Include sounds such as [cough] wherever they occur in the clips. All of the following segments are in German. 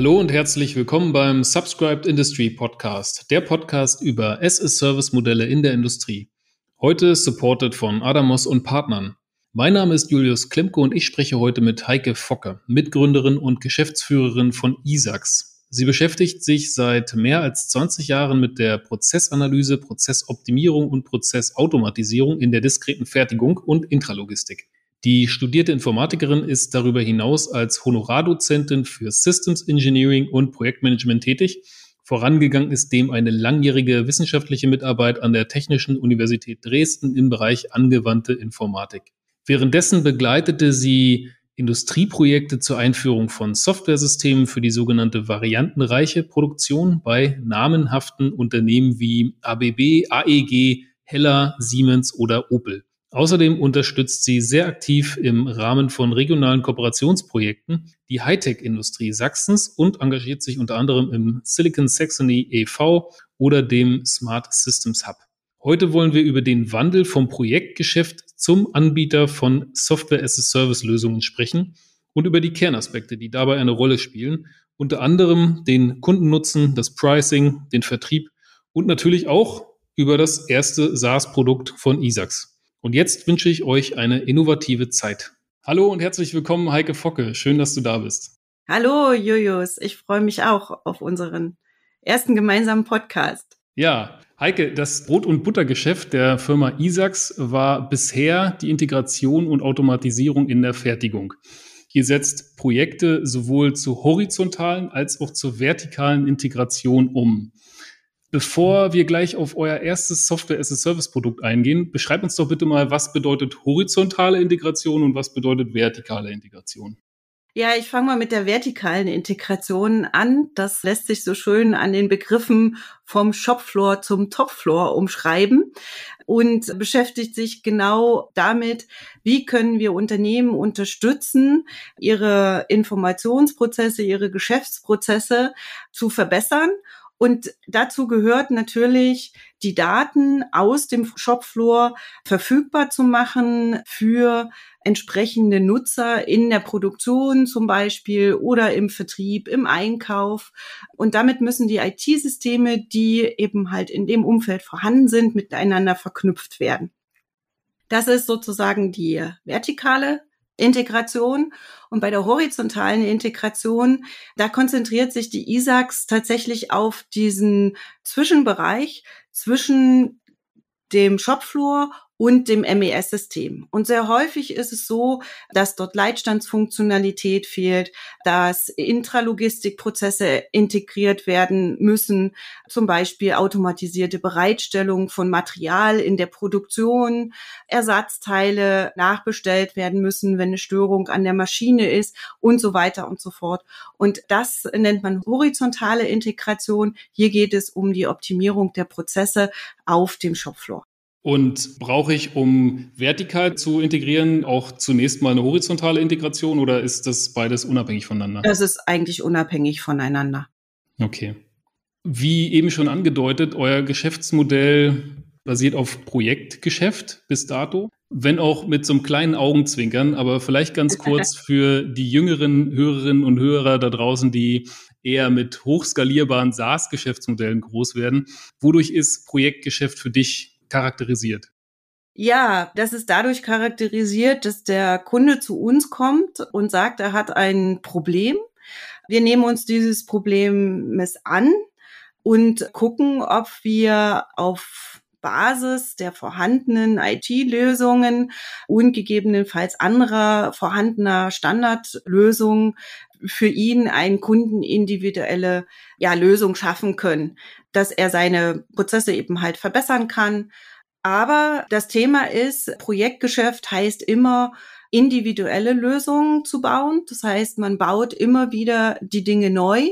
Hallo und herzlich willkommen beim Subscribed Industry Podcast, der Podcast über SS-Service-Modelle in der Industrie. Heute supported von Adamos und Partnern. Mein Name ist Julius Klemko und ich spreche heute mit Heike Focke, Mitgründerin und Geschäftsführerin von ISAX. Sie beschäftigt sich seit mehr als 20 Jahren mit der Prozessanalyse, Prozessoptimierung und Prozessautomatisierung in der diskreten Fertigung und Intralogistik. Die studierte Informatikerin ist darüber hinaus als Honorardozentin für Systems Engineering und Projektmanagement tätig. Vorangegangen ist dem eine langjährige wissenschaftliche Mitarbeit an der Technischen Universität Dresden im Bereich angewandte Informatik. Währenddessen begleitete sie Industrieprojekte zur Einführung von Softwaresystemen für die sogenannte variantenreiche Produktion bei namenhaften Unternehmen wie ABB, AEG, Heller, Siemens oder Opel. Außerdem unterstützt sie sehr aktiv im Rahmen von regionalen Kooperationsprojekten die Hightech-Industrie Sachsens und engagiert sich unter anderem im Silicon Saxony e.V. oder dem Smart Systems Hub. Heute wollen wir über den Wandel vom Projektgeschäft zum Anbieter von Software-as-a-Service-Lösungen sprechen und über die Kernaspekte, die dabei eine Rolle spielen, unter anderem den Kundennutzen, das Pricing, den Vertrieb und natürlich auch über das erste SaaS-Produkt von ISAX. Und jetzt wünsche ich euch eine innovative Zeit. Hallo und herzlich willkommen, Heike Focke. Schön, dass du da bist. Hallo, Julius. Ich freue mich auch auf unseren ersten gemeinsamen Podcast. Ja, Heike, das Brot- und Buttergeschäft der Firma Isax war bisher die Integration und Automatisierung in der Fertigung. Ihr setzt Projekte sowohl zur horizontalen als auch zur vertikalen Integration um. Bevor wir gleich auf euer erstes Software-as-a-Service-Produkt eingehen, beschreibt uns doch bitte mal, was bedeutet horizontale Integration und was bedeutet vertikale Integration? Ja, ich fange mal mit der vertikalen Integration an. Das lässt sich so schön an den Begriffen vom Shopfloor zum Topfloor umschreiben und beschäftigt sich genau damit, wie können wir Unternehmen unterstützen, ihre Informationsprozesse, ihre Geschäftsprozesse zu verbessern und dazu gehört natürlich, die Daten aus dem Shopfloor verfügbar zu machen für entsprechende Nutzer in der Produktion zum Beispiel oder im Vertrieb, im Einkauf. Und damit müssen die IT-Systeme, die eben halt in dem Umfeld vorhanden sind, miteinander verknüpft werden. Das ist sozusagen die vertikale Integration. Und bei der horizontalen Integration, da konzentriert sich die ISAX tatsächlich auf diesen Zwischenbereich zwischen dem Shopfloor und dem MES-System. Und sehr häufig ist es so, dass dort Leitstandsfunktionalität fehlt, dass Intralogistikprozesse integriert werden müssen, zum Beispiel automatisierte Bereitstellung von Material in der Produktion, Ersatzteile nachbestellt werden müssen, wenn eine Störung an der Maschine ist und so weiter und so fort. Und das nennt man horizontale Integration. Hier geht es um die Optimierung der Prozesse auf dem Shopfloor. Und brauche ich, um vertikal zu integrieren, auch zunächst mal eine horizontale Integration oder ist das beides unabhängig voneinander? Das ist eigentlich unabhängig voneinander. Okay. Wie eben schon angedeutet, euer Geschäftsmodell basiert auf Projektgeschäft bis dato, wenn auch mit so einem kleinen Augenzwinkern, aber vielleicht ganz [laughs] kurz für die jüngeren Hörerinnen und Hörer da draußen, die eher mit hochskalierbaren SaaS-Geschäftsmodellen groß werden. Wodurch ist Projektgeschäft für dich charakterisiert? Ja, das ist dadurch charakterisiert, dass der Kunde zu uns kommt und sagt, er hat ein Problem. Wir nehmen uns dieses Problem an und gucken, ob wir auf Basis der vorhandenen IT-Lösungen und gegebenenfalls anderer vorhandener Standardlösungen für ihn einen Kunden individuelle ja, Lösung schaffen können, dass er seine Prozesse eben halt verbessern kann. Aber das Thema ist, Projektgeschäft heißt immer, individuelle Lösungen zu bauen. Das heißt, man baut immer wieder die Dinge neu,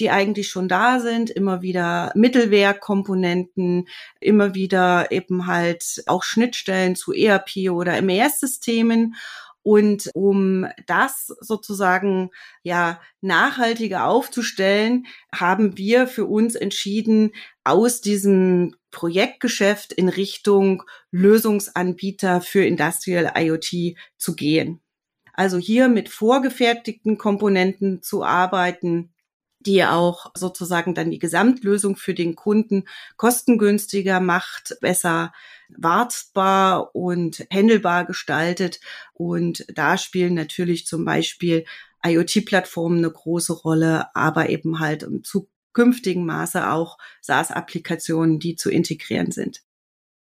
die eigentlich schon da sind, immer wieder Mittelwerkkomponenten, immer wieder eben halt auch Schnittstellen zu ERP oder MES-Systemen. Und um das sozusagen ja nachhaltiger aufzustellen, haben wir für uns entschieden, aus diesem Projektgeschäft in Richtung Lösungsanbieter für Industrial IoT zu gehen. Also hier mit vorgefertigten Komponenten zu arbeiten, die auch sozusagen dann die Gesamtlösung für den Kunden kostengünstiger macht, besser wartbar und händelbar gestaltet. Und da spielen natürlich zum Beispiel IoT-Plattformen eine große Rolle, aber eben halt im zukünftigen Maße auch SaaS-Applikationen, die zu integrieren sind.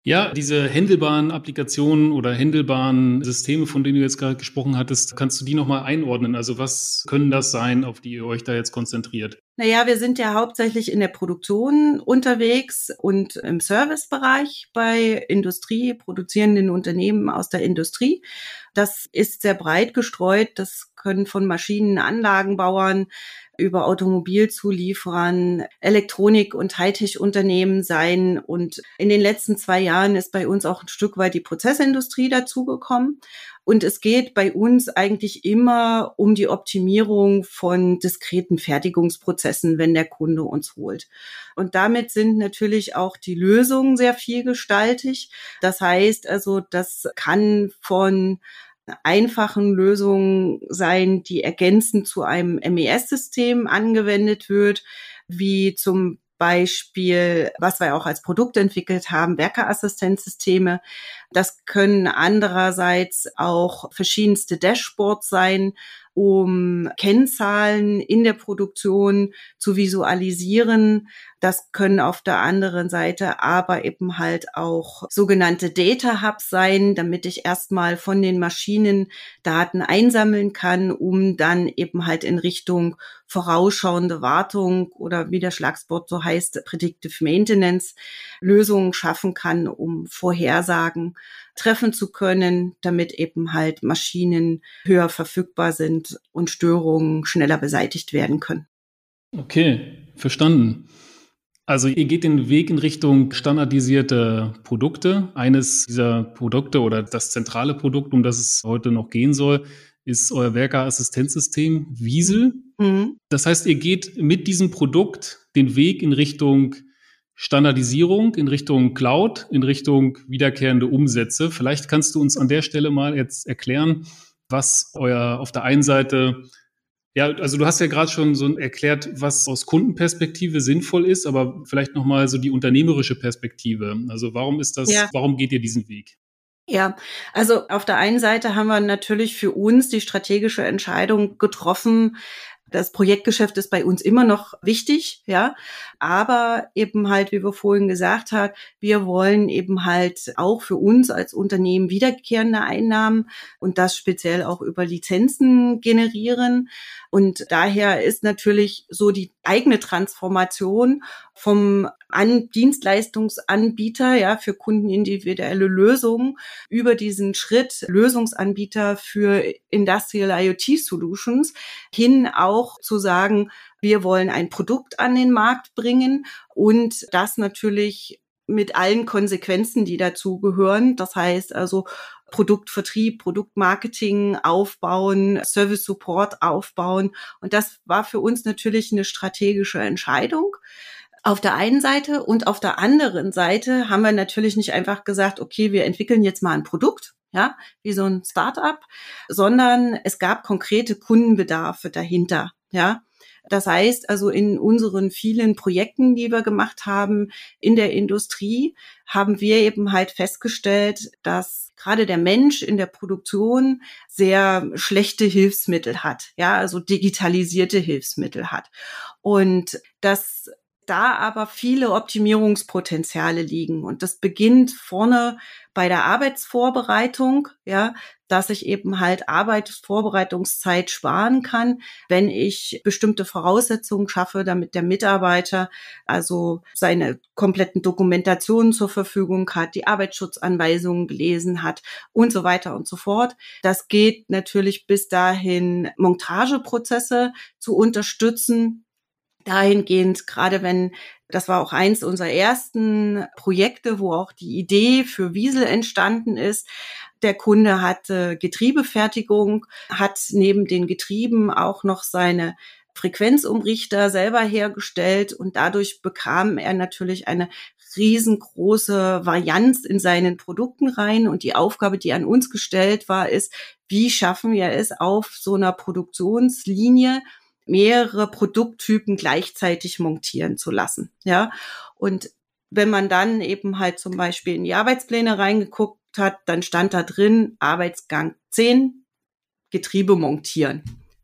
Ja, diese händelbaren Applikationen oder händelbaren Systeme, von denen du jetzt gerade gesprochen hattest, kannst du die nochmal einordnen? Also was können das sein, auf die ihr euch da jetzt konzentriert? Naja, wir sind ja hauptsächlich in der Produktion unterwegs und im Servicebereich bei Industrie, produzierenden Unternehmen aus der Industrie. Das ist sehr breit gestreut. Das können von Maschinenanlagenbauern über Automobilzulieferern, Elektronik- und Hightech-Unternehmen sein. Und in den letzten zwei Jahren ist bei uns auch ein Stück weit die Prozessindustrie dazugekommen. Und es geht bei uns eigentlich immer um die Optimierung von diskreten Fertigungsprozessen, wenn der Kunde uns holt. Und damit sind natürlich auch die Lösungen sehr vielgestaltig. Das heißt also, das kann von einfachen Lösungen sein, die ergänzend zu einem MES-System angewendet wird, wie zum Beispiel, was wir auch als Produkt entwickelt haben, Werkeassistenzsysteme. Das können andererseits auch verschiedenste Dashboards sein, um Kennzahlen in der Produktion zu visualisieren. Das können auf der anderen Seite aber eben halt auch sogenannte Data Hubs sein, damit ich erstmal von den Maschinen Daten einsammeln kann, um dann eben halt in Richtung vorausschauende Wartung oder wie der Schlagsport so heißt, Predictive Maintenance Lösungen schaffen kann, um Vorhersagen treffen zu können, damit eben halt Maschinen höher verfügbar sind und Störungen schneller beseitigt werden können. Okay, verstanden. Also ihr geht den Weg in Richtung standardisierte Produkte. Eines dieser Produkte oder das zentrale Produkt, um das es heute noch gehen soll, ist euer Werkerassistenzsystem Wiesel. Mhm. Das heißt, ihr geht mit diesem Produkt den Weg in Richtung Standardisierung in Richtung Cloud, in Richtung wiederkehrende Umsätze. Vielleicht kannst du uns an der Stelle mal jetzt erklären, was euer auf der einen Seite ja, also du hast ja gerade schon so erklärt, was aus Kundenperspektive sinnvoll ist, aber vielleicht noch mal so die unternehmerische Perspektive. Also warum ist das? Ja. Warum geht ihr diesen Weg? Ja, also auf der einen Seite haben wir natürlich für uns die strategische Entscheidung getroffen, das Projektgeschäft ist bei uns immer noch wichtig, ja. Aber eben halt, wie wir vorhin gesagt haben, wir wollen eben halt auch für uns als Unternehmen wiederkehrende Einnahmen und das speziell auch über Lizenzen generieren. Und daher ist natürlich so die eigene Transformation vom An Dienstleistungsanbieter, ja, für Kunden individuelle Lösungen über diesen Schritt Lösungsanbieter für Industrial IoT Solutions hin auch zu sagen, wir wollen ein Produkt an den Markt bringen und das natürlich mit allen Konsequenzen, die dazugehören. Das heißt also Produktvertrieb, Produktmarketing aufbauen, Service Support aufbauen. Und das war für uns natürlich eine strategische Entscheidung. Auf der einen Seite und auf der anderen Seite haben wir natürlich nicht einfach gesagt, okay, wir entwickeln jetzt mal ein Produkt, ja, wie so ein Startup, sondern es gab konkrete Kundenbedarfe dahinter, ja. Das heißt also in unseren vielen Projekten, die wir gemacht haben in der Industrie, haben wir eben halt festgestellt, dass gerade der Mensch in der Produktion sehr schlechte Hilfsmittel hat, ja, also digitalisierte Hilfsmittel hat. Und das da aber viele Optimierungspotenziale liegen. Und das beginnt vorne bei der Arbeitsvorbereitung, ja, dass ich eben halt Arbeitsvorbereitungszeit sparen kann, wenn ich bestimmte Voraussetzungen schaffe, damit der Mitarbeiter also seine kompletten Dokumentationen zur Verfügung hat, die Arbeitsschutzanweisungen gelesen hat und so weiter und so fort. Das geht natürlich bis dahin, Montageprozesse zu unterstützen, dahingehend, gerade wenn, das war auch eins unserer ersten Projekte, wo auch die Idee für Wiesel entstanden ist. Der Kunde hatte Getriebefertigung, hat neben den Getrieben auch noch seine Frequenzumrichter selber hergestellt und dadurch bekam er natürlich eine riesengroße Varianz in seinen Produkten rein und die Aufgabe, die an uns gestellt war, ist, wie schaffen wir es auf so einer Produktionslinie mehrere Produkttypen gleichzeitig montieren zu lassen. Ja, und wenn man dann eben halt zum Beispiel in die Arbeitspläne reingeguckt hat, dann stand da drin Arbeitsgang 10, Getriebe montieren.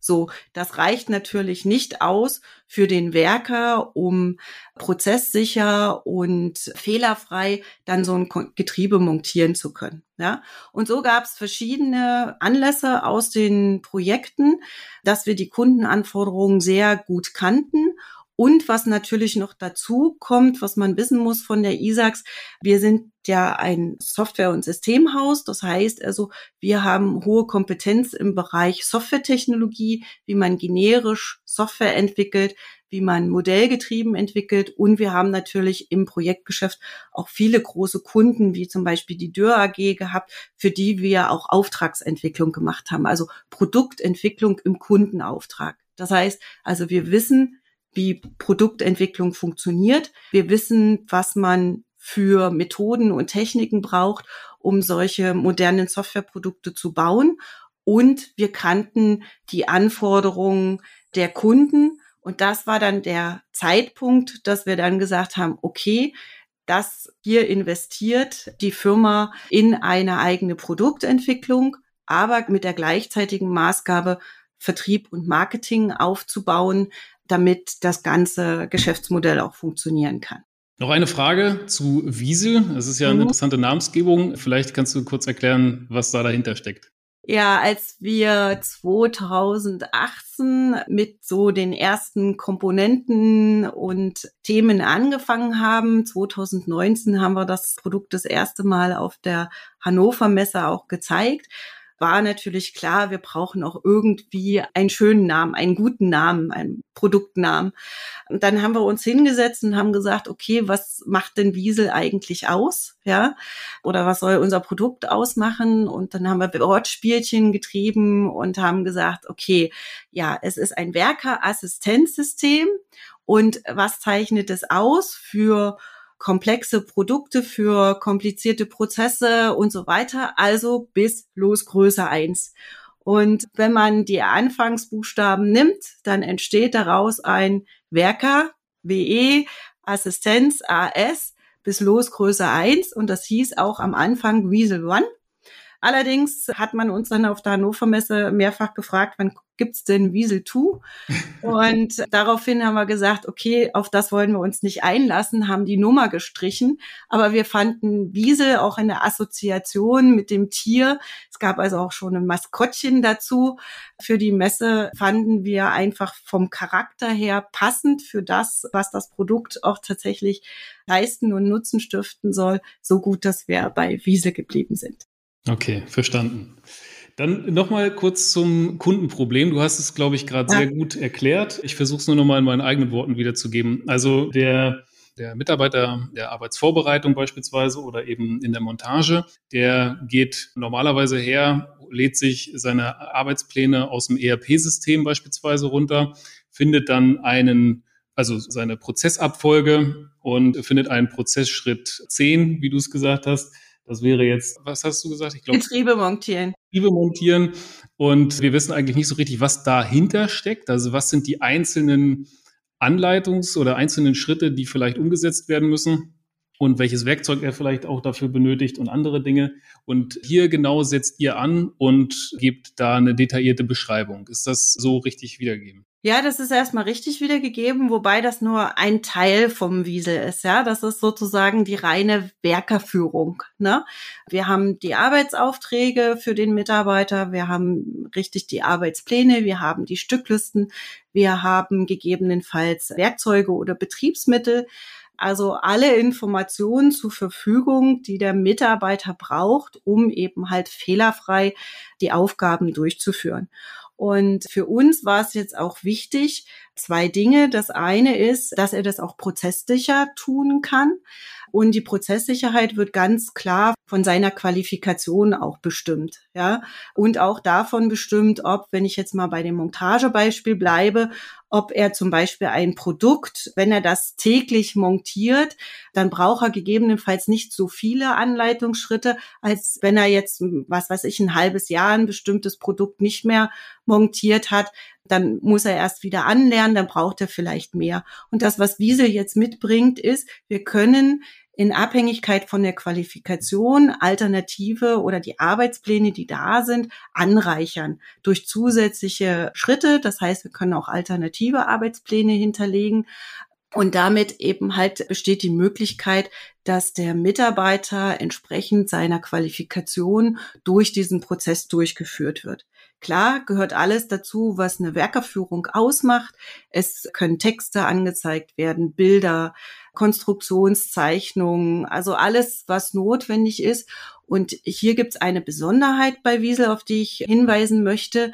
So, das reicht natürlich nicht aus für den Werker, um prozesssicher und fehlerfrei dann so ein Getriebe montieren zu können. Ja, und so gab es verschiedene Anlässe aus den Projekten, dass wir die Kundenanforderungen sehr gut kannten und was natürlich noch dazu kommt, was man wissen muss von der ISAX, wir sind ja ein Software- und Systemhaus. Das heißt also, wir haben hohe Kompetenz im Bereich Softwaretechnologie, wie man generisch Software entwickelt, wie man modellgetrieben entwickelt. Und wir haben natürlich im Projektgeschäft auch viele große Kunden, wie zum Beispiel die Dürr AG gehabt, für die wir auch Auftragsentwicklung gemacht haben, also Produktentwicklung im Kundenauftrag. Das heißt also, wir wissen, wie Produktentwicklung funktioniert. Wir wissen, was man für Methoden und Techniken braucht, um solche modernen Softwareprodukte zu bauen. Und wir kannten die Anforderungen der Kunden. Und das war dann der Zeitpunkt, dass wir dann gesagt haben, okay, das hier investiert die Firma in eine eigene Produktentwicklung, aber mit der gleichzeitigen Maßgabe, Vertrieb und Marketing aufzubauen, damit das ganze Geschäftsmodell auch funktionieren kann. Noch eine Frage zu Wiesel. Das ist ja eine mhm. interessante Namensgebung. Vielleicht kannst du kurz erklären, was da dahinter steckt. Ja, als wir 2018 mit so den ersten Komponenten und Themen angefangen haben, 2019 haben wir das Produkt das erste Mal auf der Hannover Messe auch gezeigt war natürlich klar, wir brauchen auch irgendwie einen schönen Namen, einen guten Namen, einen Produktnamen. Und dann haben wir uns hingesetzt und haben gesagt, okay, was macht denn Wiesel eigentlich aus? Ja, oder was soll unser Produkt ausmachen? Und dann haben wir Wortspielchen getrieben und haben gesagt, okay, ja, es ist ein Werkerassistenzsystem. Und was zeichnet es aus für komplexe Produkte für komplizierte Prozesse und so weiter, also bis Losgröße eins. Und wenn man die Anfangsbuchstaben nimmt, dann entsteht daraus ein Werker, WE, Assistenz, AS, bis Losgröße eins und das hieß auch am Anfang Weasel One. Allerdings hat man uns dann auf der Hannover Messe mehrfach gefragt, wann gibt's denn Wiesel 2? Und daraufhin haben wir gesagt, okay, auf das wollen wir uns nicht einlassen, haben die Nummer gestrichen. Aber wir fanden Wiesel auch in der Assoziation mit dem Tier. Es gab also auch schon ein Maskottchen dazu. Für die Messe fanden wir einfach vom Charakter her passend für das, was das Produkt auch tatsächlich leisten und Nutzen stiften soll, so gut, dass wir bei Wiesel geblieben sind. Okay, verstanden. Dann nochmal kurz zum Kundenproblem. Du hast es, glaube ich, gerade ja. sehr gut erklärt. Ich versuche es nur nochmal in meinen eigenen Worten wiederzugeben. Also der, der Mitarbeiter der Arbeitsvorbereitung beispielsweise oder eben in der Montage, der geht normalerweise her, lädt sich seine Arbeitspläne aus dem ERP-System beispielsweise runter, findet dann einen also seine Prozessabfolge und findet einen Prozessschritt 10, wie du es gesagt hast, das wäre jetzt, was hast du gesagt? Ich glaube, Getriebe montieren. Getriebe montieren. Und wir wissen eigentlich nicht so richtig, was dahinter steckt. Also was sind die einzelnen Anleitungs- oder einzelnen Schritte, die vielleicht umgesetzt werden müssen und welches Werkzeug er vielleicht auch dafür benötigt und andere Dinge. Und hier genau setzt ihr an und gebt da eine detaillierte Beschreibung. Ist das so richtig wiedergegeben? Ja, das ist erstmal richtig wiedergegeben, wobei das nur ein Teil vom Wiesel ist. Ja, das ist sozusagen die reine Werkerführung. Ne? Wir haben die Arbeitsaufträge für den Mitarbeiter, wir haben richtig die Arbeitspläne, wir haben die Stücklisten, wir haben gegebenenfalls Werkzeuge oder Betriebsmittel. Also alle Informationen zur Verfügung, die der Mitarbeiter braucht, um eben halt fehlerfrei die Aufgaben durchzuführen. Und für uns war es jetzt auch wichtig, zwei Dinge. Das eine ist, dass er das auch prozesssicher tun kann. Und die Prozesssicherheit wird ganz klar von seiner Qualifikation auch bestimmt, ja. Und auch davon bestimmt, ob, wenn ich jetzt mal bei dem Montagebeispiel bleibe, ob er zum Beispiel ein Produkt, wenn er das täglich montiert, dann braucht er gegebenenfalls nicht so viele Anleitungsschritte, als wenn er jetzt, was weiß ich, ein halbes Jahr ein bestimmtes Produkt nicht mehr montiert hat. Dann muss er erst wieder anlernen, dann braucht er vielleicht mehr. Und das, was Wiesel jetzt mitbringt, ist, wir können in Abhängigkeit von der Qualifikation Alternative oder die Arbeitspläne, die da sind, anreichern durch zusätzliche Schritte. Das heißt, wir können auch alternative Arbeitspläne hinterlegen. Und damit eben halt besteht die Möglichkeit, dass der Mitarbeiter entsprechend seiner Qualifikation durch diesen Prozess durchgeführt wird. Klar gehört alles dazu, was eine Werkerführung ausmacht. Es können Texte angezeigt werden, Bilder, Konstruktionszeichnungen, also alles, was notwendig ist. Und hier gibt es eine Besonderheit bei Wiesel, auf die ich hinweisen möchte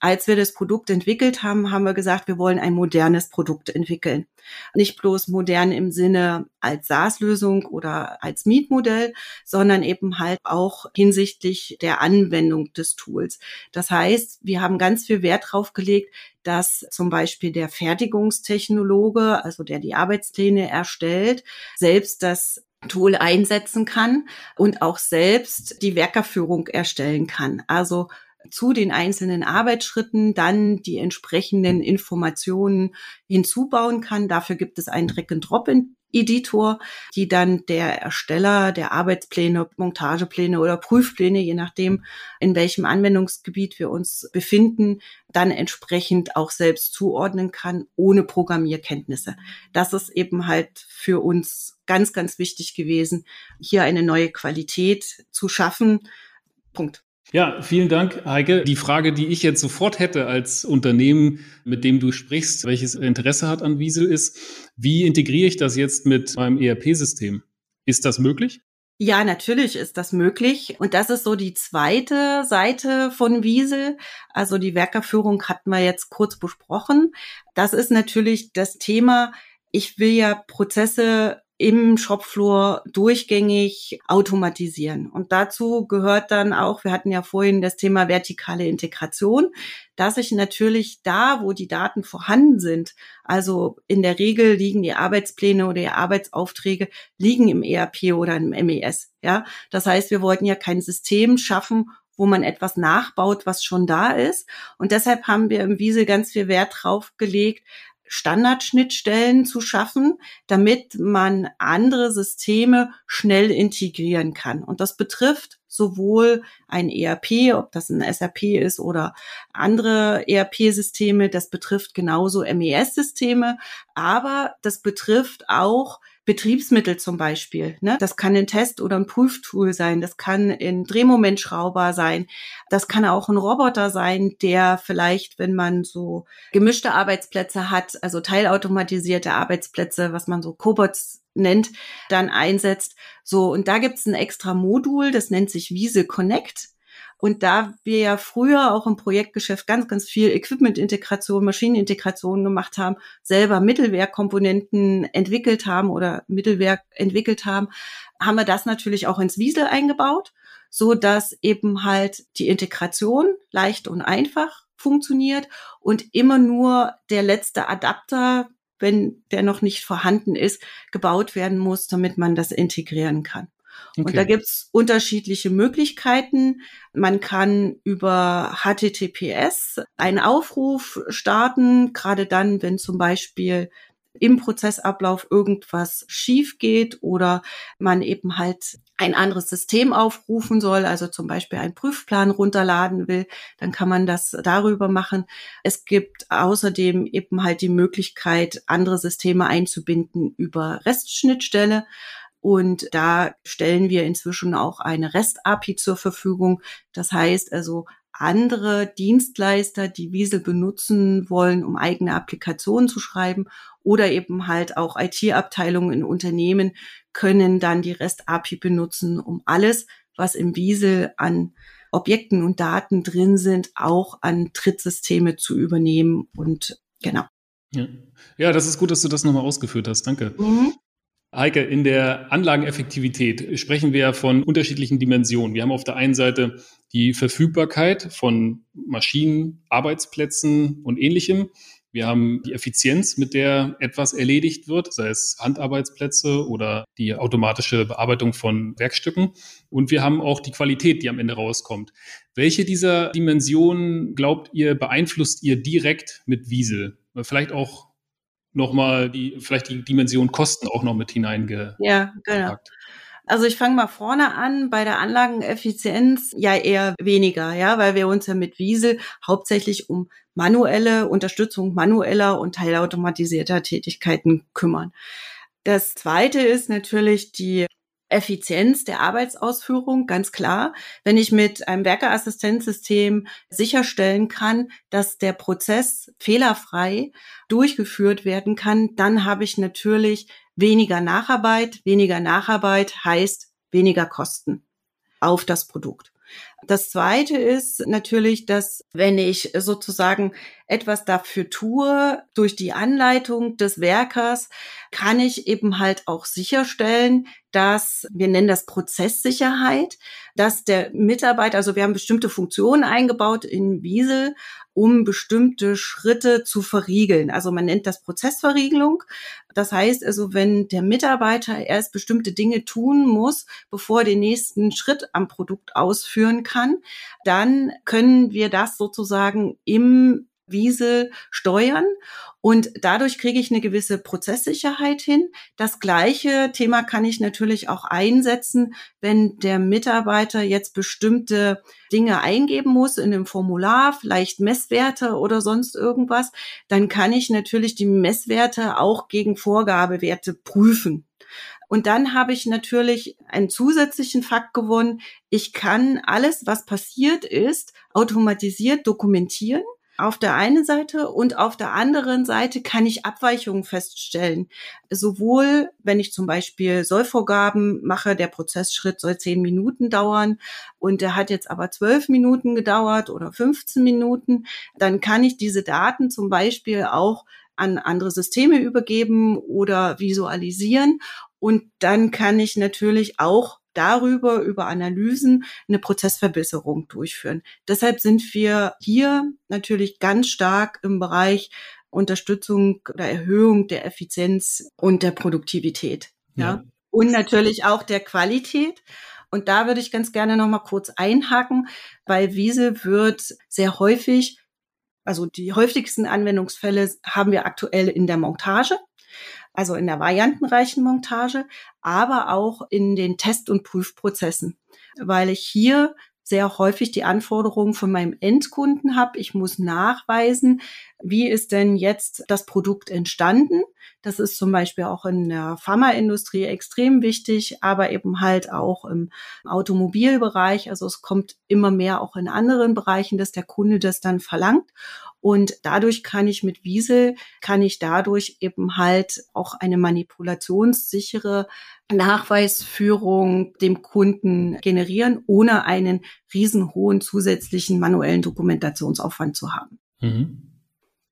als wir das Produkt entwickelt haben, haben wir gesagt, wir wollen ein modernes Produkt entwickeln. Nicht bloß modern im Sinne als SaaS-Lösung oder als Mietmodell, sondern eben halt auch hinsichtlich der Anwendung des Tools. Das heißt, wir haben ganz viel Wert drauf gelegt, dass zum Beispiel der Fertigungstechnologe, also der die Arbeitspläne erstellt, selbst das Tool einsetzen kann und auch selbst die Werkerführung erstellen kann. Also zu den einzelnen Arbeitsschritten dann die entsprechenden Informationen hinzubauen kann. Dafür gibt es einen Drag-and-Drop Editor, die dann der Ersteller der Arbeitspläne, Montagepläne oder Prüfpläne, je nachdem, in welchem Anwendungsgebiet wir uns befinden, dann entsprechend auch selbst zuordnen kann, ohne Programmierkenntnisse. Das ist eben halt für uns ganz, ganz wichtig gewesen, hier eine neue Qualität zu schaffen. Punkt. Ja, vielen Dank, Heike. Die Frage, die ich jetzt sofort hätte als Unternehmen, mit dem du sprichst, welches Interesse hat an Wiesel, ist, wie integriere ich das jetzt mit meinem ERP-System? Ist das möglich? Ja, natürlich ist das möglich. Und das ist so die zweite Seite von Wiesel. Also die Werkerführung hatten wir jetzt kurz besprochen. Das ist natürlich das Thema, ich will ja Prozesse im Shopfloor durchgängig automatisieren. Und dazu gehört dann auch, wir hatten ja vorhin das Thema vertikale Integration, dass ich natürlich da, wo die Daten vorhanden sind, also in der Regel liegen die Arbeitspläne oder die Arbeitsaufträge liegen im ERP oder im MES. Ja, das heißt, wir wollten ja kein System schaffen, wo man etwas nachbaut, was schon da ist. Und deshalb haben wir im Wiesel ganz viel Wert drauf gelegt, Standardschnittstellen zu schaffen, damit man andere Systeme schnell integrieren kann. Und das betrifft sowohl ein ERP, ob das ein SAP ist oder andere ERP-Systeme, das betrifft genauso MES-Systeme, aber das betrifft auch Betriebsmittel zum Beispiel. Ne? Das kann ein Test- oder ein Prüftool sein, das kann ein Drehmomentschrauber sein, das kann auch ein Roboter sein, der vielleicht, wenn man so gemischte Arbeitsplätze hat, also teilautomatisierte Arbeitsplätze, was man so Cobots nennt, dann einsetzt. So, und da gibt's ein extra Modul, das nennt sich Wiese Connect. Und da wir ja früher auch im Projektgeschäft ganz, ganz viel Equipment-Integration, Maschinenintegration gemacht haben, selber Mittelwerkkomponenten entwickelt haben oder Mittelwerk entwickelt haben, haben wir das natürlich auch ins Wiesel eingebaut, so dass eben halt die Integration leicht und einfach funktioniert und immer nur der letzte Adapter, wenn der noch nicht vorhanden ist, gebaut werden muss, damit man das integrieren kann. Okay. Und da gibt's unterschiedliche Möglichkeiten. Man kann über HTTPS einen Aufruf starten, gerade dann, wenn zum Beispiel im Prozessablauf irgendwas schief geht oder man eben halt ein anderes System aufrufen soll, also zum Beispiel einen Prüfplan runterladen will, dann kann man das darüber machen. Es gibt außerdem eben halt die Möglichkeit, andere Systeme einzubinden über REST-Schnittstelle. Und da stellen wir inzwischen auch eine REST-API zur Verfügung. Das heißt also, andere Dienstleister, die Wiesel benutzen wollen, um eigene Applikationen zu schreiben oder eben halt auch IT-Abteilungen in Unternehmen können dann die REST-API benutzen, um alles, was im Wiesel an Objekten und Daten drin sind, auch an Trittsysteme zu übernehmen und genau. Ja, ja das ist gut, dass du das nochmal ausgeführt hast. Danke. Mhm. Heike, in der Anlageneffektivität sprechen wir von unterschiedlichen Dimensionen. Wir haben auf der einen Seite die Verfügbarkeit von Maschinen, Arbeitsplätzen und ähnlichem. Wir haben die Effizienz, mit der etwas erledigt wird, sei es Handarbeitsplätze oder die automatische Bearbeitung von Werkstücken. Und wir haben auch die Qualität, die am Ende rauskommt. Welche dieser Dimensionen glaubt ihr, beeinflusst ihr direkt mit Wiesel? Vielleicht auch nochmal die, vielleicht die Dimension Kosten auch noch mit hineingepackt. Ja, genau. Also ich fange mal vorne an, bei der Anlageneffizienz ja eher weniger, ja, weil wir uns ja mit Wiesel hauptsächlich um manuelle Unterstützung manueller und teilautomatisierter Tätigkeiten kümmern. Das zweite ist natürlich die Effizienz der Arbeitsausführung, ganz klar. Wenn ich mit einem Werkeassistenzsystem sicherstellen kann, dass der Prozess fehlerfrei durchgeführt werden kann, dann habe ich natürlich weniger Nacharbeit. Weniger Nacharbeit heißt weniger Kosten auf das Produkt. Das zweite ist natürlich, dass wenn ich sozusagen etwas dafür tue, durch die Anleitung des Werkers, kann ich eben halt auch sicherstellen, dass, wir nennen das Prozesssicherheit, dass der Mitarbeiter, also wir haben bestimmte Funktionen eingebaut in Wiesel, um bestimmte Schritte zu verriegeln. Also man nennt das Prozessverriegelung. Das heißt also, wenn der Mitarbeiter erst bestimmte Dinge tun muss, bevor er den nächsten Schritt am Produkt ausführen kann, dann können wir das sozusagen im Wiesel steuern und dadurch kriege ich eine gewisse Prozesssicherheit hin. Das gleiche Thema kann ich natürlich auch einsetzen, wenn der Mitarbeiter jetzt bestimmte Dinge eingeben muss in dem Formular, vielleicht Messwerte oder sonst irgendwas, dann kann ich natürlich die Messwerte auch gegen Vorgabewerte prüfen. Und dann habe ich natürlich einen zusätzlichen Fakt gewonnen. Ich kann alles, was passiert ist, automatisiert dokumentieren auf der einen Seite und auf der anderen Seite kann ich Abweichungen feststellen. Sowohl, wenn ich zum Beispiel Sollvorgaben mache, der Prozessschritt soll zehn Minuten dauern und der hat jetzt aber zwölf Minuten gedauert oder 15 Minuten, dann kann ich diese Daten zum Beispiel auch an andere Systeme übergeben oder visualisieren. Und dann kann ich natürlich auch darüber, über Analysen, eine Prozessverbesserung durchführen. Deshalb sind wir hier natürlich ganz stark im Bereich Unterstützung oder Erhöhung der Effizienz und der Produktivität. Ja. ja. Und natürlich auch der Qualität. Und da würde ich ganz gerne noch mal kurz einhaken, weil Wiese wird sehr häufig, also die häufigsten Anwendungsfälle haben wir aktuell in der Montage also in der variantenreichen Montage, aber auch in den Test- und Prüfprozessen, weil ich hier sehr häufig die Anforderungen von meinem Endkunden habe. Ich muss nachweisen, wie ist denn jetzt das Produkt entstanden. Das ist zum Beispiel auch in der Pharmaindustrie extrem wichtig, aber eben halt auch im Automobilbereich. Also es kommt immer mehr auch in anderen Bereichen, dass der Kunde das dann verlangt. Und dadurch kann ich mit Wiesel, kann ich dadurch eben halt auch eine manipulationssichere Nachweisführung dem Kunden generieren, ohne einen riesenhohen zusätzlichen manuellen Dokumentationsaufwand zu haben. Mhm.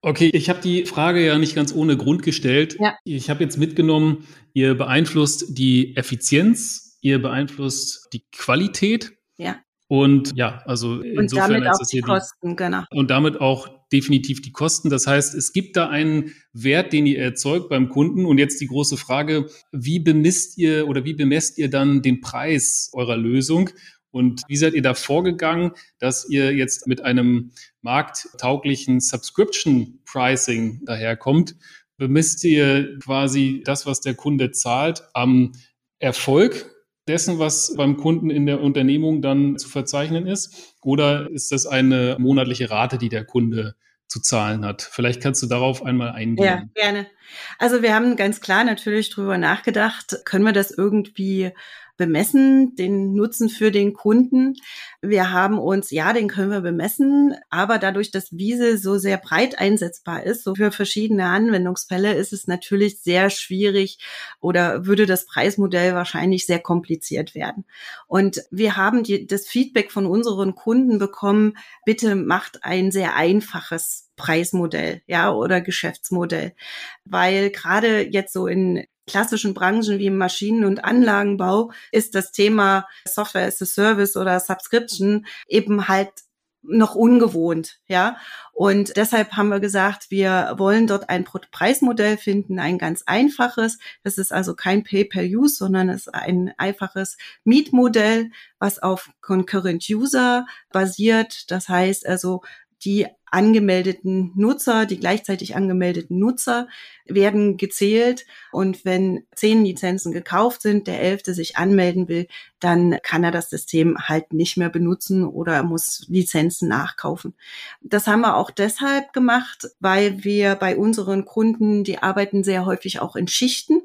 Okay, ich habe die Frage ja nicht ganz ohne Grund gestellt. Ja. Ich habe jetzt mitgenommen, ihr beeinflusst die Effizienz, ihr beeinflusst die Qualität. Ja. Und ja, also und insofern damit auch die Kosten, genau. Und damit auch definitiv die Kosten. Das heißt, es gibt da einen Wert, den ihr erzeugt beim Kunden. Und jetzt die große Frage, wie bemisst ihr oder wie bemesst ihr dann den Preis eurer Lösung? Und wie seid ihr da vorgegangen, dass ihr jetzt mit einem markttauglichen Subscription Pricing daherkommt? Bemisst ihr quasi das, was der Kunde zahlt, am Erfolg dessen, was beim Kunden in der Unternehmung dann zu verzeichnen ist? Oder ist das eine monatliche Rate, die der Kunde zu zahlen hat? Vielleicht kannst du darauf einmal eingehen. Ja, gerne. Also wir haben ganz klar natürlich drüber nachgedacht, können wir das irgendwie bemessen, den Nutzen für den Kunden. Wir haben uns, ja, den können wir bemessen, aber dadurch, dass Wiese so sehr breit einsetzbar ist, so für verschiedene Anwendungsfälle, ist es natürlich sehr schwierig oder würde das Preismodell wahrscheinlich sehr kompliziert werden. Und wir haben die, das Feedback von unseren Kunden bekommen, bitte macht ein sehr einfaches Preismodell, ja, oder Geschäftsmodell. Weil gerade jetzt so in klassischen Branchen wie Maschinen- und Anlagenbau ist das Thema Software as a Service oder Subscription eben halt noch ungewohnt, ja. Und deshalb haben wir gesagt, wir wollen dort ein Preismodell finden, ein ganz einfaches. Das ist also kein Pay-per-Use, sondern es ist ein einfaches Mietmodell, was auf Concurrent User basiert. Das heißt also, die angemeldeten Nutzer, die gleichzeitig angemeldeten Nutzer werden gezählt. Und wenn zehn Lizenzen gekauft sind, der elfte sich anmelden will, dann kann er das System halt nicht mehr benutzen oder er muss Lizenzen nachkaufen. Das haben wir auch deshalb gemacht, weil wir bei unseren Kunden, die arbeiten sehr häufig auch in Schichten.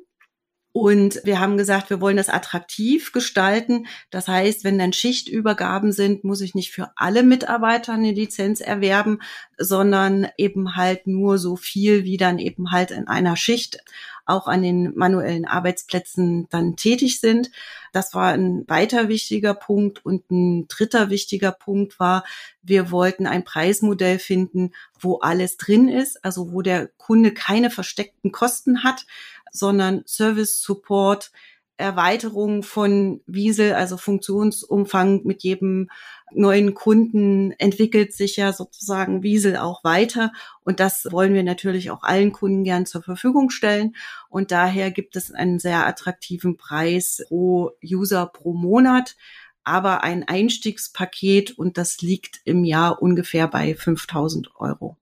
Und wir haben gesagt, wir wollen das attraktiv gestalten. Das heißt, wenn dann Schichtübergaben sind, muss ich nicht für alle Mitarbeiter eine Lizenz erwerben, sondern eben halt nur so viel, wie dann eben halt in einer Schicht auch an den manuellen Arbeitsplätzen dann tätig sind. Das war ein weiter wichtiger Punkt. Und ein dritter wichtiger Punkt war, wir wollten ein Preismodell finden, wo alles drin ist, also wo der Kunde keine versteckten Kosten hat, sondern Service Support, Erweiterung von Wiesel, also Funktionsumfang mit jedem neuen Kunden entwickelt sich ja sozusagen Wiesel auch weiter. Und das wollen wir natürlich auch allen Kunden gern zur Verfügung stellen. Und daher gibt es einen sehr attraktiven Preis pro User pro Monat, aber ein Einstiegspaket und das liegt im Jahr ungefähr bei 5000 Euro.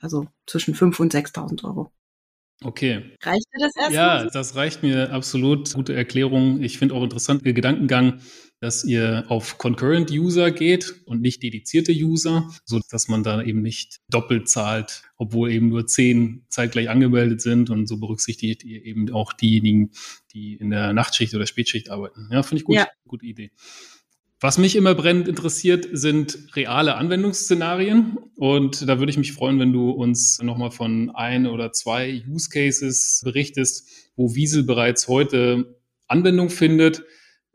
Also zwischen 5 und 6000 Euro. Okay. Reicht dir das erstmal? Ja, das reicht mir absolut. Gute Erklärung. Ich finde auch interessant der Gedankengang, dass ihr auf Concurrent User geht und nicht dedizierte User, so dass man da eben nicht doppelt zahlt, obwohl eben nur zehn zeitgleich angemeldet sind und so berücksichtigt ihr eben auch diejenigen, die in der Nachtschicht oder Spätschicht arbeiten. Ja, finde ich gut. Ja. Gute Idee. Was mich immer brennend interessiert, sind reale Anwendungsszenarien. Und da würde ich mich freuen, wenn du uns nochmal von ein oder zwei Use Cases berichtest, wo Wiesel bereits heute Anwendung findet.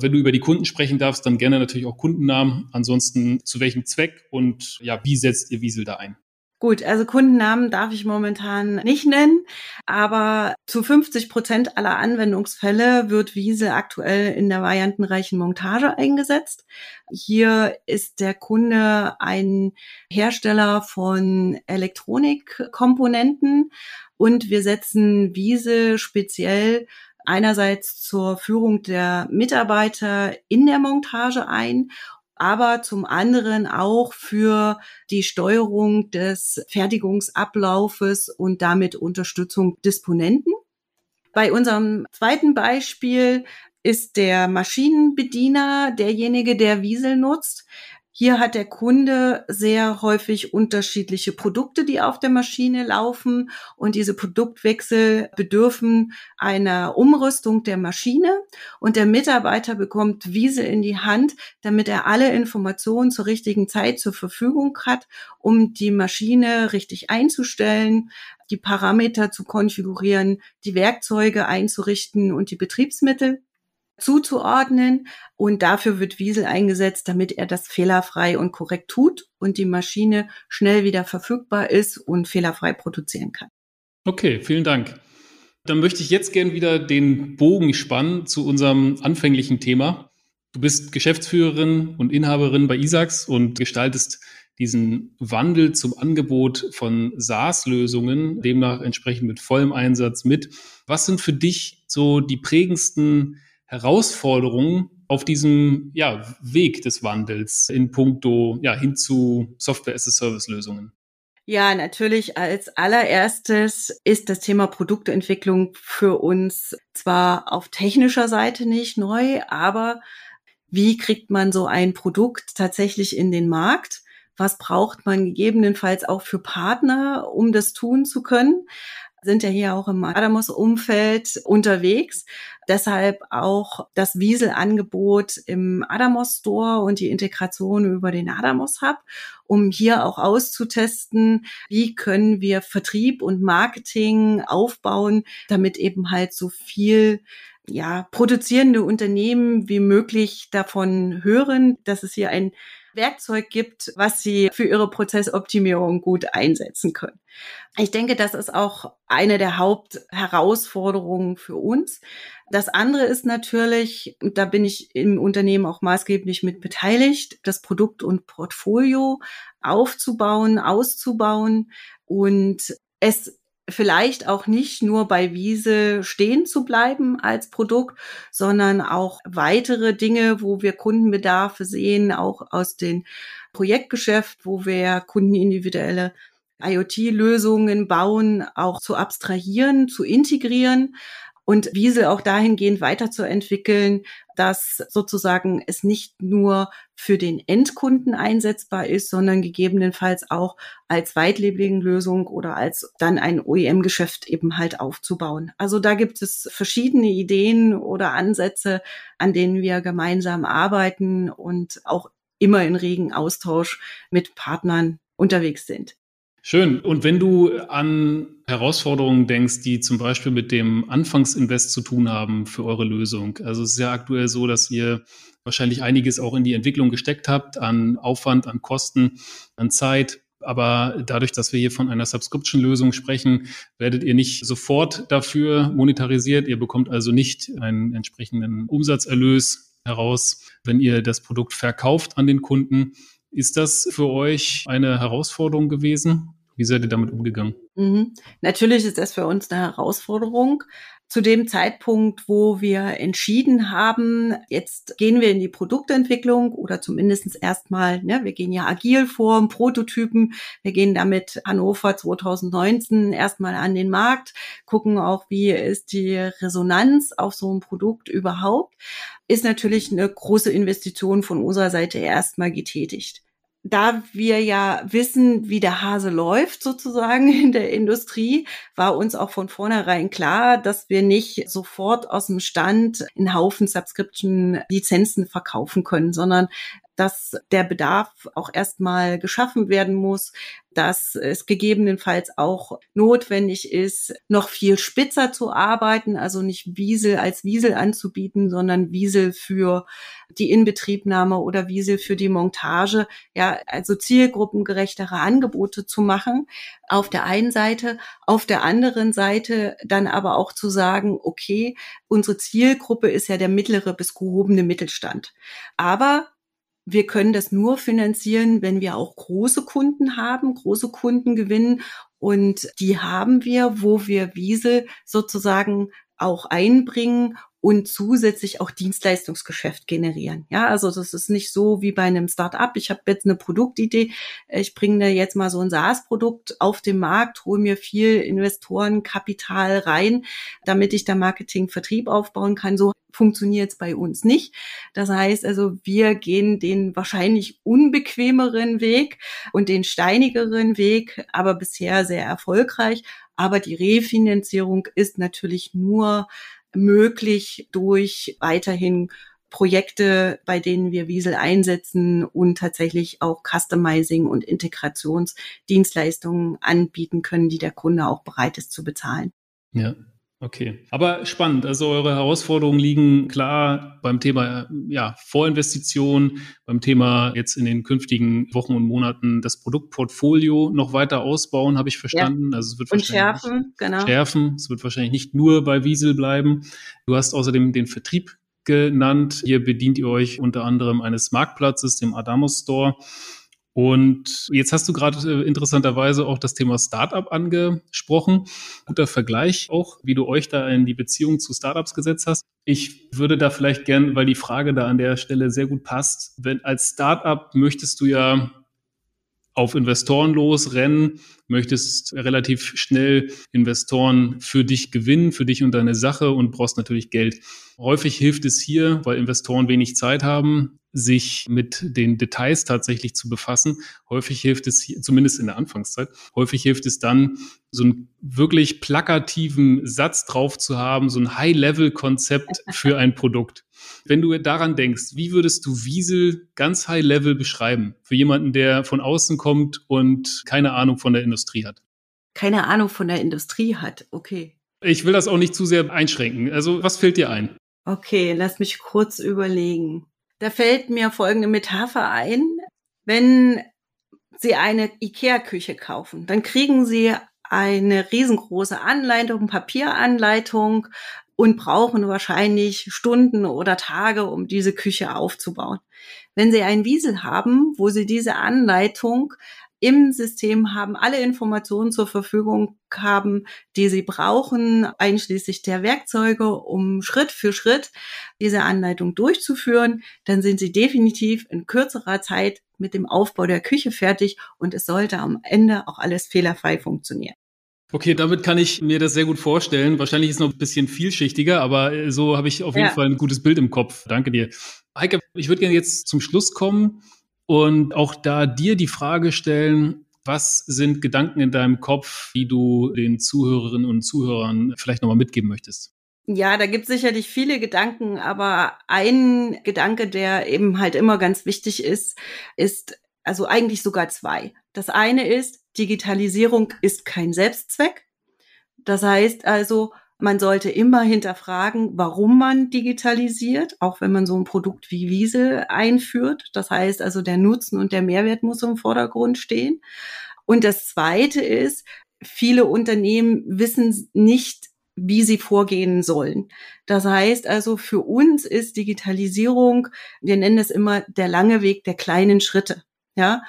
Wenn du über die Kunden sprechen darfst, dann gerne natürlich auch Kundennamen. Ansonsten zu welchem Zweck und ja, wie setzt ihr Wiesel da ein? Gut, also Kundennamen darf ich momentan nicht nennen, aber zu 50 Prozent aller Anwendungsfälle wird Wiesel aktuell in der variantenreichen Montage eingesetzt. Hier ist der Kunde ein Hersteller von Elektronikkomponenten und wir setzen Wiesel speziell einerseits zur Führung der Mitarbeiter in der Montage ein aber zum anderen auch für die Steuerung des Fertigungsablaufes und damit Unterstützung Disponenten. Bei unserem zweiten Beispiel ist der Maschinenbediener derjenige, der Wiesel nutzt. Hier hat der Kunde sehr häufig unterschiedliche Produkte, die auf der Maschine laufen. Und diese Produktwechsel bedürfen einer Umrüstung der Maschine. Und der Mitarbeiter bekommt Wiesel in die Hand, damit er alle Informationen zur richtigen Zeit zur Verfügung hat, um die Maschine richtig einzustellen, die Parameter zu konfigurieren, die Werkzeuge einzurichten und die Betriebsmittel zuzuordnen. Und dafür wird Wiesel eingesetzt, damit er das fehlerfrei und korrekt tut und die Maschine schnell wieder verfügbar ist und fehlerfrei produzieren kann. Okay, vielen Dank. Dann möchte ich jetzt gern wieder den Bogen spannen zu unserem anfänglichen Thema. Du bist Geschäftsführerin und Inhaberin bei ISAX und gestaltest diesen Wandel zum Angebot von SaaS-Lösungen, demnach entsprechend mit vollem Einsatz mit. Was sind für dich so die prägendsten Herausforderungen auf diesem ja, Weg des Wandels in puncto ja, hin zu Software-as-a-Service-Lösungen? Ja, natürlich als allererstes ist das Thema Produktentwicklung für uns zwar auf technischer Seite nicht neu, aber wie kriegt man so ein Produkt tatsächlich in den Markt? Was braucht man gegebenenfalls auch für Partner, um das tun zu können? Sind ja hier auch im Adamos-Umfeld unterwegs. Deshalb auch das Wiesel-Angebot im Adamos Store und die Integration über den Adamos Hub, um hier auch auszutesten, wie können wir Vertrieb und Marketing aufbauen, damit eben halt so viel ja, produzierende Unternehmen wie möglich davon hören, dass es hier ein Werkzeug gibt, was sie für ihre Prozessoptimierung gut einsetzen können. Ich denke, das ist auch eine der Hauptherausforderungen für uns. Das andere ist natürlich, da bin ich im Unternehmen auch maßgeblich mit beteiligt, das Produkt und Portfolio aufzubauen, auszubauen und es vielleicht auch nicht nur bei Wiese stehen zu bleiben als Produkt, sondern auch weitere Dinge, wo wir Kundenbedarfe sehen, auch aus dem Projektgeschäft, wo wir kundenindividuelle IoT-Lösungen bauen, auch zu abstrahieren, zu integrieren und Wiesel auch dahingehend weiterzuentwickeln, dass sozusagen es nicht nur für den Endkunden einsetzbar ist, sondern gegebenenfalls auch als weitlebigen Lösung oder als dann ein OEM-Geschäft eben halt aufzubauen. Also da gibt es verschiedene Ideen oder Ansätze, an denen wir gemeinsam arbeiten und auch immer in regen Austausch mit Partnern unterwegs sind. Schön. Und wenn du an Herausforderungen denkst, die zum Beispiel mit dem Anfangsinvest zu tun haben für eure Lösung. Also es ist ja aktuell so, dass ihr wahrscheinlich einiges auch in die Entwicklung gesteckt habt, an Aufwand, an Kosten, an Zeit. Aber dadurch, dass wir hier von einer Subscription-Lösung sprechen, werdet ihr nicht sofort dafür monetarisiert. Ihr bekommt also nicht einen entsprechenden Umsatzerlös heraus, wenn ihr das Produkt verkauft an den Kunden. Ist das für euch eine Herausforderung gewesen? Wie seid ihr damit umgegangen? Mhm. Natürlich ist das für uns eine Herausforderung. Zu dem Zeitpunkt, wo wir entschieden haben, jetzt gehen wir in die Produktentwicklung oder zumindest erstmal, ne, wir gehen ja agil vor, Prototypen, wir gehen damit Hannover 2019 erstmal an den Markt, gucken auch, wie ist die Resonanz auf so ein Produkt überhaupt, ist natürlich eine große Investition von unserer Seite erstmal getätigt da wir ja wissen, wie der Hase läuft sozusagen [laughs] in der Industrie, war uns auch von vornherein klar, dass wir nicht sofort aus dem Stand in Haufen Subscription-Lizenzen verkaufen können, sondern dass der Bedarf auch erstmal geschaffen werden muss, dass es gegebenenfalls auch notwendig ist, noch viel spitzer zu arbeiten, also nicht Wiesel als Wiesel anzubieten, sondern Wiesel für die Inbetriebnahme oder Wiesel für die Montage, ja, also zielgruppengerechtere Angebote zu machen. Auf der einen Seite, auf der anderen Seite dann aber auch zu sagen, okay, unsere Zielgruppe ist ja der mittlere bis gehobene Mittelstand. Aber wir können das nur finanzieren, wenn wir auch große Kunden haben, große Kunden gewinnen. Und die haben wir, wo wir Wiesel sozusagen auch einbringen und zusätzlich auch Dienstleistungsgeschäft generieren. Ja, also das ist nicht so wie bei einem Start-up. Ich habe jetzt eine Produktidee, ich bringe da jetzt mal so ein SaaS-Produkt auf den Markt, hole mir viel Investorenkapital rein, damit ich da Marketing, Vertrieb aufbauen kann. So funktioniert es bei uns nicht. Das heißt also, wir gehen den wahrscheinlich unbequemeren Weg und den steinigeren Weg, aber bisher sehr erfolgreich. Aber die Refinanzierung ist natürlich nur möglich durch weiterhin Projekte, bei denen wir Wiesel einsetzen und tatsächlich auch Customizing und Integrationsdienstleistungen anbieten können, die der Kunde auch bereit ist zu bezahlen. Ja, Okay, aber spannend. Also eure Herausforderungen liegen klar beim Thema ja, Vorinvestition, beim Thema jetzt in den künftigen Wochen und Monaten das Produktportfolio noch weiter ausbauen, habe ich verstanden. Ja. Also es wird und schärfen, genau. Schärfen. Es wird wahrscheinlich nicht nur bei Wiesel bleiben. Du hast außerdem den Vertrieb genannt. Hier bedient ihr euch unter anderem eines Marktplatzes, dem Adamos Store. Und jetzt hast du gerade äh, interessanterweise auch das Thema Startup angesprochen. Guter Vergleich auch, wie du euch da in die Beziehung zu Startups gesetzt hast. Ich würde da vielleicht gern, weil die Frage da an der Stelle sehr gut passt, wenn als Startup möchtest du ja auf Investoren losrennen, möchtest relativ schnell Investoren für dich gewinnen, für dich und deine Sache und brauchst natürlich Geld. Häufig hilft es hier, weil Investoren wenig Zeit haben, sich mit den Details tatsächlich zu befassen. Häufig hilft es, hier, zumindest in der Anfangszeit, häufig hilft es dann, so einen wirklich plakativen Satz drauf zu haben, so ein High-Level-Konzept für ein Produkt. Wenn du daran denkst, wie würdest du Wiesel ganz High-Level beschreiben für jemanden, der von außen kommt und keine Ahnung von der Industrie hat? Keine Ahnung von der Industrie hat, okay. Ich will das auch nicht zu sehr einschränken. Also was fällt dir ein? Okay, lass mich kurz überlegen. Da fällt mir folgende Metapher ein. Wenn Sie eine IKEA-Küche kaufen, dann kriegen Sie eine riesengroße Anleitung, Papieranleitung und brauchen wahrscheinlich Stunden oder Tage, um diese Küche aufzubauen. Wenn Sie einen Wiesel haben, wo Sie diese Anleitung im System haben, alle Informationen zur Verfügung haben, die sie brauchen, einschließlich der Werkzeuge, um Schritt für Schritt diese Anleitung durchzuführen, dann sind sie definitiv in kürzerer Zeit mit dem Aufbau der Küche fertig und es sollte am Ende auch alles fehlerfrei funktionieren. Okay, damit kann ich mir das sehr gut vorstellen. Wahrscheinlich ist es noch ein bisschen vielschichtiger, aber äh, so habe ich auf jeden ja. Fall ein gutes Bild im Kopf. Danke dir. Heike, ich würde gerne jetzt zum Schluss kommen und auch da dir die Frage stellen, was sind Gedanken in deinem Kopf, die du den Zuhörerinnen und Zuhörern vielleicht nochmal mitgeben möchtest? Ja, da gibt es sicherlich viele Gedanken, aber ein Gedanke, der eben halt immer ganz wichtig ist, ist also eigentlich sogar zwei. Das eine ist, Digitalisierung ist kein Selbstzweck. Das heißt also, man sollte immer hinterfragen, warum man digitalisiert, auch wenn man so ein Produkt wie Wiesel einführt. Das heißt also, der Nutzen und der Mehrwert muss im Vordergrund stehen. Und das Zweite ist, viele Unternehmen wissen nicht, wie sie vorgehen sollen. Das heißt also, für uns ist Digitalisierung, wir nennen es immer der lange Weg der kleinen Schritte. Ja,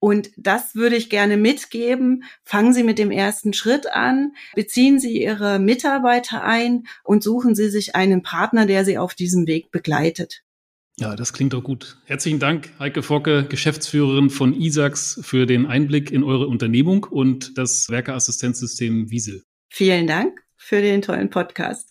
und das würde ich gerne mitgeben. Fangen Sie mit dem ersten Schritt an, beziehen Sie Ihre Mitarbeiter ein und suchen Sie sich einen Partner, der Sie auf diesem Weg begleitet. Ja, das klingt doch gut. Herzlichen Dank, Heike Focke, Geschäftsführerin von ISAX, für den Einblick in eure Unternehmung und das Werkeassistenzsystem Wiesel. Vielen Dank für den tollen Podcast.